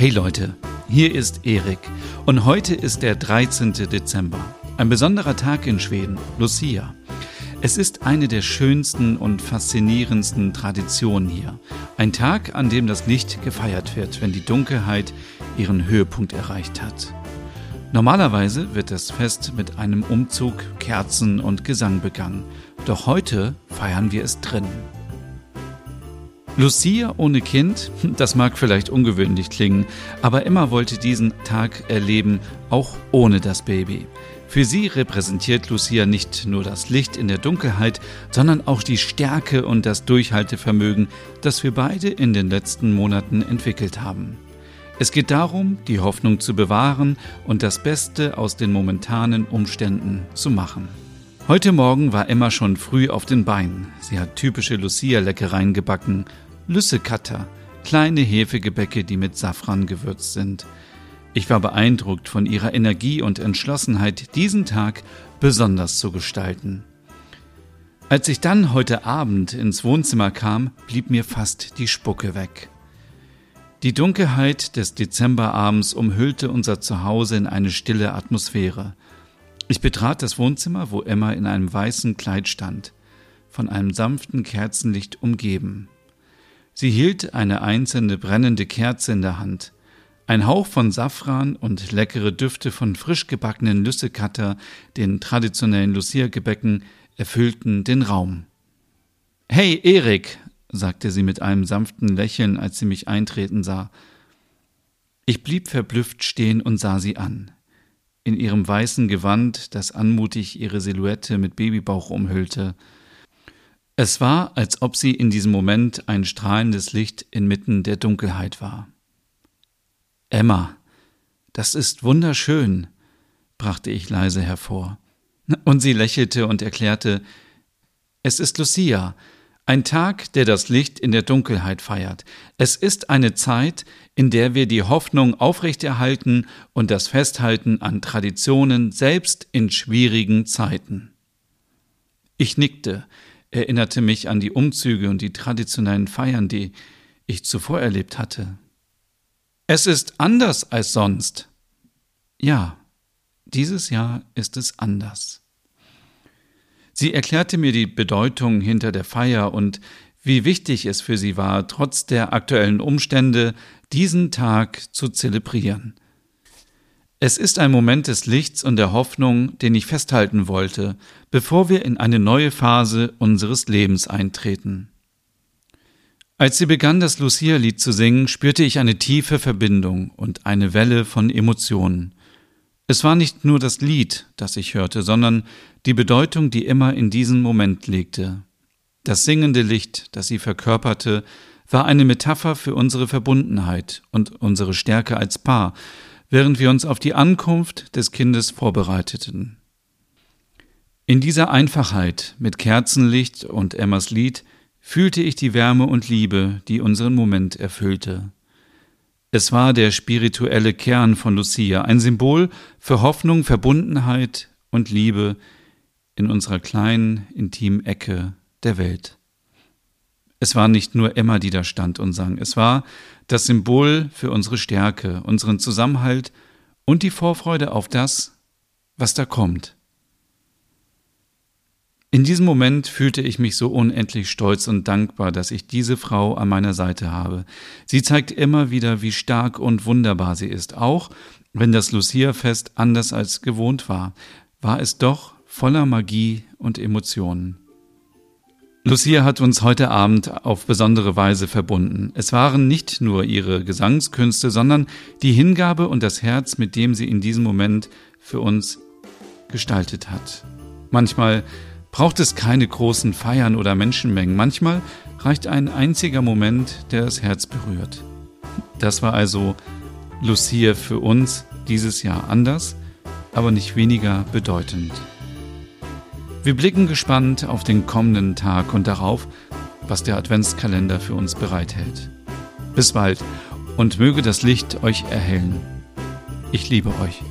Hey Leute, hier ist Erik und heute ist der 13. Dezember. Ein besonderer Tag in Schweden, Lucia. Es ist eine der schönsten und faszinierendsten Traditionen hier. Ein Tag, an dem das Licht gefeiert wird, wenn die Dunkelheit ihren Höhepunkt erreicht hat. Normalerweise wird das Fest mit einem Umzug, Kerzen und Gesang begangen. Doch heute feiern wir es drinnen. Lucia ohne Kind, das mag vielleicht ungewöhnlich klingen, aber Emma wollte diesen Tag erleben, auch ohne das Baby. Für sie repräsentiert Lucia nicht nur das Licht in der Dunkelheit, sondern auch die Stärke und das Durchhaltevermögen, das wir beide in den letzten Monaten entwickelt haben. Es geht darum, die Hoffnung zu bewahren und das Beste aus den momentanen Umständen zu machen. Heute Morgen war Emma schon früh auf den Beinen. Sie hat typische Lucia-Leckereien gebacken Lüssekatter, kleine Hefegebäcke, die mit Safran gewürzt sind. Ich war beeindruckt von ihrer Energie und Entschlossenheit, diesen Tag besonders zu gestalten. Als ich dann heute Abend ins Wohnzimmer kam, blieb mir fast die Spucke weg. Die Dunkelheit des Dezemberabends umhüllte unser Zuhause in eine stille Atmosphäre. Ich betrat das Wohnzimmer, wo Emma in einem weißen Kleid stand, von einem sanften Kerzenlicht umgeben. Sie hielt eine einzelne brennende Kerze in der Hand. Ein Hauch von Safran und leckere Düfte von frisch gebackenen Lüssekatter, den traditionellen Lucia-Gebäcken, erfüllten den Raum. Hey, Erik, sagte sie mit einem sanften Lächeln, als sie mich eintreten sah. Ich blieb verblüfft stehen und sah sie an. In ihrem weißen Gewand, das anmutig ihre Silhouette mit Babybauch umhüllte, es war, als ob sie in diesem Moment ein strahlendes Licht inmitten der Dunkelheit war. Emma, das ist wunderschön, brachte ich leise hervor. Und sie lächelte und erklärte, es ist Lucia, ein Tag, der das Licht in der Dunkelheit feiert. Es ist eine Zeit, in der wir die Hoffnung aufrechterhalten und das Festhalten an Traditionen selbst in schwierigen Zeiten. Ich nickte, erinnerte mich an die Umzüge und die traditionellen Feiern, die ich zuvor erlebt hatte. Es ist anders als sonst. Ja, dieses Jahr ist es anders. Sie erklärte mir die Bedeutung hinter der Feier und wie wichtig es für sie war, trotz der aktuellen Umstände diesen Tag zu zelebrieren. Es ist ein Moment des Lichts und der Hoffnung, den ich festhalten wollte, bevor wir in eine neue Phase unseres Lebens eintreten. Als sie begann, das Lucia-Lied zu singen, spürte ich eine tiefe Verbindung und eine Welle von Emotionen. Es war nicht nur das Lied, das ich hörte, sondern die Bedeutung, die immer in diesen Moment legte. Das singende Licht, das sie verkörperte, war eine Metapher für unsere Verbundenheit und unsere Stärke als Paar, während wir uns auf die Ankunft des Kindes vorbereiteten. In dieser Einfachheit mit Kerzenlicht und Emmas Lied fühlte ich die Wärme und Liebe, die unseren Moment erfüllte. Es war der spirituelle Kern von Lucia, ein Symbol für Hoffnung, Verbundenheit und Liebe in unserer kleinen, intimen Ecke der Welt. Es war nicht nur Emma, die da stand und sang, es war das Symbol für unsere Stärke, unseren Zusammenhalt und die Vorfreude auf das, was da kommt. In diesem Moment fühlte ich mich so unendlich stolz und dankbar, dass ich diese Frau an meiner Seite habe. Sie zeigt immer wieder, wie stark und wunderbar sie ist. Auch wenn das Lucia-Fest anders als gewohnt war, war es doch voller Magie und Emotionen. Lucia hat uns heute Abend auf besondere Weise verbunden. Es waren nicht nur ihre Gesangskünste, sondern die Hingabe und das Herz, mit dem sie in diesem Moment für uns gestaltet hat. Manchmal braucht es keine großen Feiern oder Menschenmengen. Manchmal reicht ein einziger Moment, der das Herz berührt. Das war also Lucia für uns dieses Jahr anders, aber nicht weniger bedeutend. Wir blicken gespannt auf den kommenden Tag und darauf, was der Adventskalender für uns bereithält. Bis bald und möge das Licht euch erhellen. Ich liebe euch.